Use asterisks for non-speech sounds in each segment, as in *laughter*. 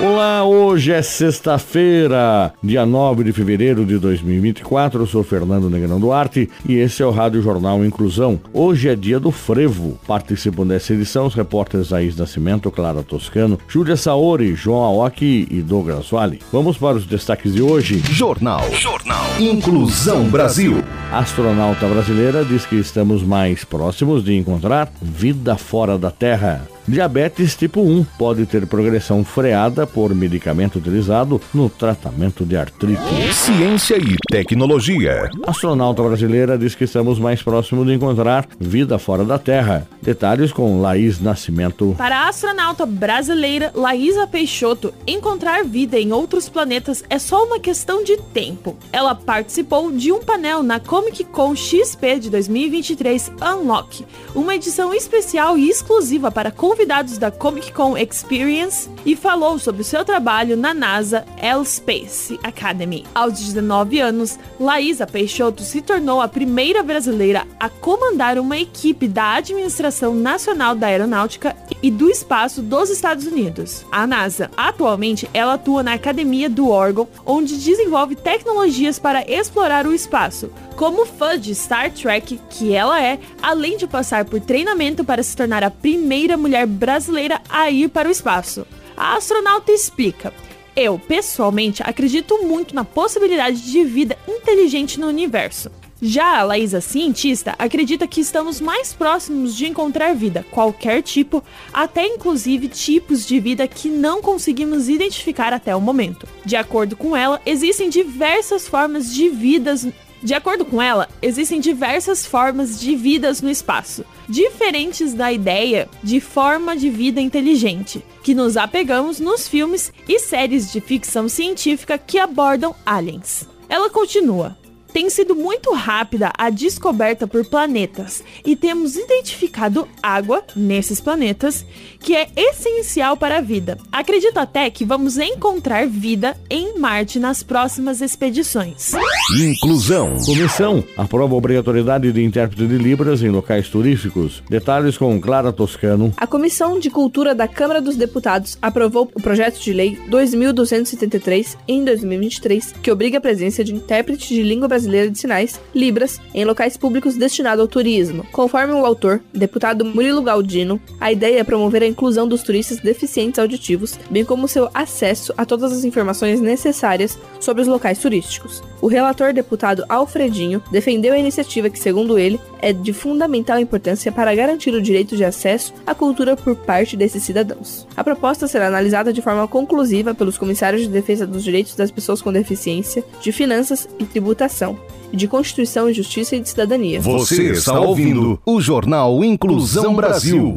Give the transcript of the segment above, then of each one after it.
Olá, hoje é sexta-feira, dia 9 de fevereiro de 2024. Eu sou Fernando Negrão Duarte e esse é o Rádio Jornal Inclusão. Hoje é dia do frevo. Participam dessa edição os repórteres Aís Nascimento, Clara Toscano, Júlia Saori, João Aoki e Douglas Vale. Vamos para os destaques de hoje. Jornal. Jornal. Inclusão Brasil. Astronauta brasileira diz que estamos mais próximos de encontrar vida fora da Terra. Diabetes tipo 1 pode ter progressão freada por medicamento utilizado no tratamento de artrite. Ciência e tecnologia. A astronauta brasileira diz que estamos mais próximos de encontrar vida fora da Terra. Detalhes com Laís Nascimento. Para a astronauta brasileira Laísa Peixoto, encontrar vida em outros planetas é só uma questão de tempo. Ela participou de um painel na Comic Con XP de 2023 Unlock, uma edição especial e exclusiva para convidados da Comic Con Experience e falou sobre seu trabalho na NASA L Space Academy. Aos 19 anos, Laísa Peixoto se tornou a primeira brasileira a comandar uma equipe da Administração Nacional da Aeronáutica e do Espaço dos Estados Unidos, a NASA. Atualmente, ela atua na Academia do órgão, onde desenvolve tecnologias para explorar o espaço. Como fã de Star Trek, que ela é, além de passar por treinamento para se tornar a primeira mulher brasileira a ir para o espaço. A astronauta explica. Eu, pessoalmente, acredito muito na possibilidade de vida inteligente no universo. Já a Laísa cientista acredita que estamos mais próximos de encontrar vida, qualquer tipo, até inclusive tipos de vida que não conseguimos identificar até o momento. De acordo com ela, existem diversas formas de vidas de acordo com ela, existem diversas formas de vidas no espaço, diferentes da ideia de forma de vida inteligente, que nos apegamos nos filmes e séries de ficção científica que abordam aliens. Ela continua: tem sido muito rápida a descoberta por planetas e temos identificado água nesses planetas, que é essencial para a vida. Acredito até que vamos encontrar vida em Marte nas próximas expedições. Inclusão. Comissão aprova a obrigatoriedade de intérprete de Libras em locais turísticos. Detalhes com Clara Toscano. A Comissão de Cultura da Câmara dos Deputados aprovou o projeto de lei 2273 em 2023, que obriga a presença de intérprete de língua brasileira de sinais, Libras, em locais públicos destinados ao turismo. Conforme o autor, deputado Murilo Galdino, a ideia é promover a inclusão dos turistas deficientes auditivos, bem como seu acesso a todas as informações necessárias sobre os locais turísticos. O relator deputado Alfredinho defendeu a iniciativa que, segundo ele, é de fundamental importância para garantir o direito de acesso à cultura por parte desses cidadãos. A proposta será analisada de forma conclusiva pelos comissários de defesa dos direitos das pessoas com deficiência, de finanças e tributação, de Constituição, Justiça e de Cidadania. Você está ouvindo o Jornal Inclusão Brasil.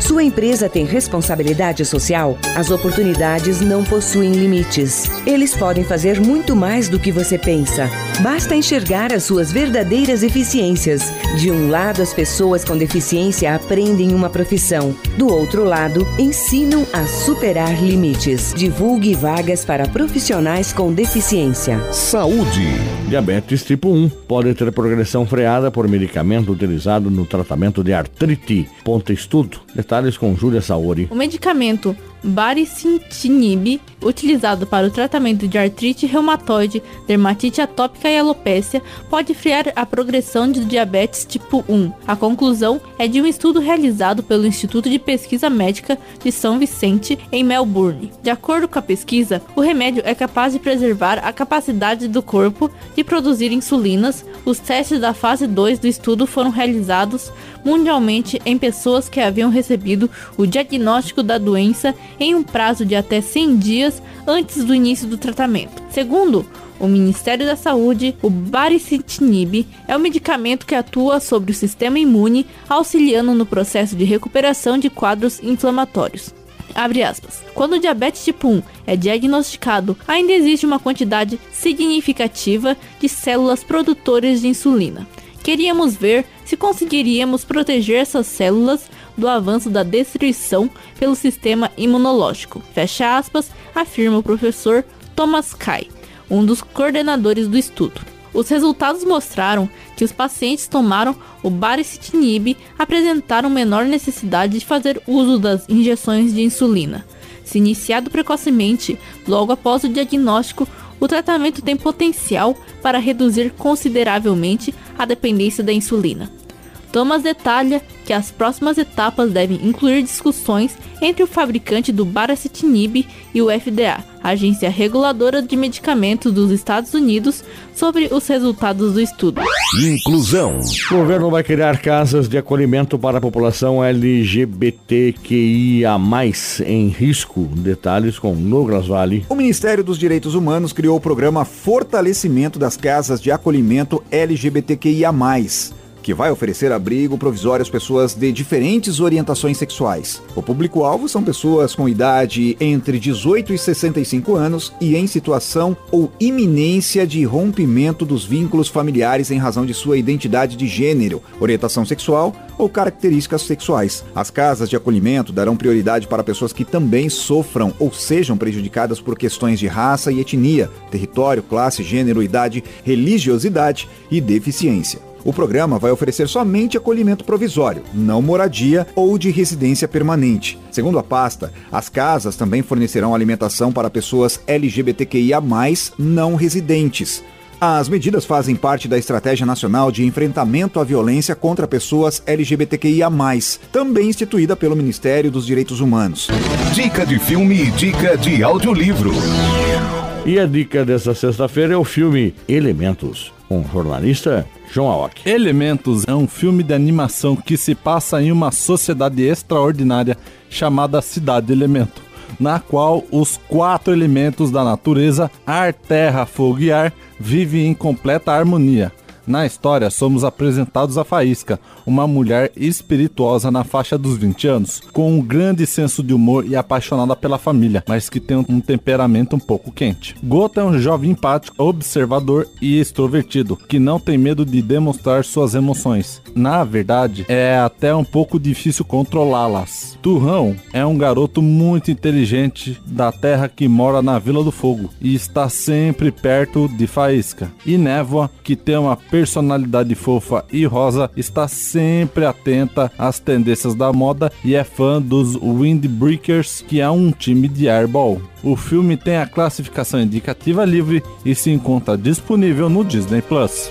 Sua empresa tem responsabilidade social? As oportunidades não possuem limites. Eles podem fazer muito mais do que você pensa. Basta enxergar as suas verdadeiras eficiências. De um lado, as pessoas com deficiência aprendem uma profissão. Do outro lado, ensinam a superar limites. Divulgue vagas para profissionais com deficiência. Saúde. Diabetes tipo 1 pode ter progressão freada por medicamento utilizado no tratamento de artrite. Ponto estudo. Detalhes com Júlia Saori. O medicamento baricitinib, utilizado para o tratamento de artrite reumatoide, dermatite atópica e alopécia, pode frear a progressão de diabetes tipo 1. A conclusão é de um estudo realizado pelo Instituto de Pesquisa Médica de São Vicente, em Melbourne. De acordo com a pesquisa, o remédio é capaz de preservar a capacidade do corpo de produzir insulinas. Os testes da fase 2 do estudo foram realizados mundialmente em pessoas que haviam recebido o diagnóstico da doença em um prazo de até 100 dias antes do início do tratamento. Segundo o Ministério da Saúde, o baricitinib é um medicamento que atua sobre o sistema imune, auxiliando no processo de recuperação de quadros inflamatórios. Quando o diabetes tipo 1 é diagnosticado, ainda existe uma quantidade significativa de células produtoras de insulina. Queríamos ver se conseguiríamos proteger essas células do avanço da destruição pelo sistema imunológico. Fecha aspas, afirma o professor Thomas Kai, um dos coordenadores do estudo. Os resultados mostraram que os pacientes tomaram o baricitinib apresentaram menor necessidade de fazer uso das injeções de insulina. Se iniciado precocemente, logo após o diagnóstico, o tratamento tem potencial para reduzir consideravelmente a dependência da insulina. Thomas detalha que as próximas etapas devem incluir discussões entre o fabricante do baracetinib e o FDA, a agência reguladora de medicamentos dos Estados Unidos, sobre os resultados do estudo. Inclusão. O governo vai criar casas de acolhimento para a população LGBTQIA+, em risco. Detalhes com Douglas Vale. O Ministério dos Direitos Humanos criou o programa Fortalecimento das Casas de Acolhimento LGBTQIA+ que vai oferecer abrigo provisório às pessoas de diferentes orientações sexuais. O público-alvo são pessoas com idade entre 18 e 65 anos e em situação ou iminência de rompimento dos vínculos familiares em razão de sua identidade de gênero, orientação sexual ou características sexuais. As casas de acolhimento darão prioridade para pessoas que também sofram ou sejam prejudicadas por questões de raça e etnia, território, classe, gênero, idade, religiosidade e deficiência. O programa vai oferecer somente acolhimento provisório, não moradia ou de residência permanente. Segundo a pasta, as casas também fornecerão alimentação para pessoas LGBTQIA, não residentes. As medidas fazem parte da Estratégia Nacional de Enfrentamento à Violência contra Pessoas LGBTQIA, também instituída pelo Ministério dos Direitos Humanos. Dica de filme e dica de audiolivro. E a dica dessa sexta-feira é o filme Elementos, com o jornalista João Aoki. Elementos é um filme de animação que se passa em uma sociedade extraordinária chamada Cidade Elemento, na qual os quatro elementos da natureza, ar, terra, fogo e ar, vivem em completa harmonia. Na história, somos apresentados a Faísca, uma mulher espirituosa na faixa dos 20 anos, com um grande senso de humor e apaixonada pela família, mas que tem um temperamento um pouco quente. Gota é um jovem empático, observador e extrovertido, que não tem medo de demonstrar suas emoções. Na verdade, é até um pouco difícil controlá-las. Turrão é um garoto muito inteligente da terra que mora na Vila do Fogo e está sempre perto de Faísca. E Névoa, que tem uma personalidade fofa e rosa, está sempre atenta às tendências da moda e é fã dos Windbreakers, que é um time de airball. O filme tem a classificação indicativa livre e se encontra disponível no Disney Plus.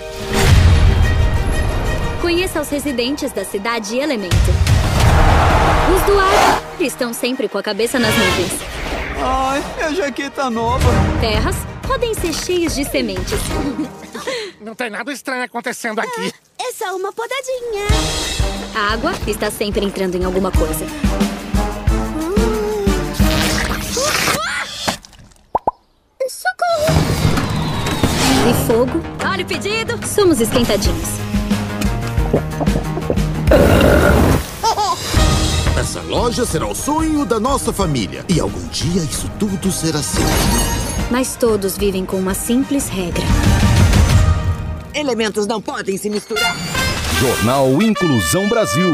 Conheça os residentes da cidade Elemento. Os do ar estão sempre com a cabeça nas nuvens. Ai, minha jaqueta nova. Terras podem ser cheios de sementes. *laughs* Não tem nada estranho acontecendo aqui. É só uma podadinha. A água está sempre entrando em alguma coisa. Socorro! E fogo? Olha o pedido! Somos esquentadinhos. Essa loja será o sonho da nossa família. E algum dia isso tudo será seu. Mas todos vivem com uma simples regra. Elementos não podem se misturar. Jornal Inclusão Brasil.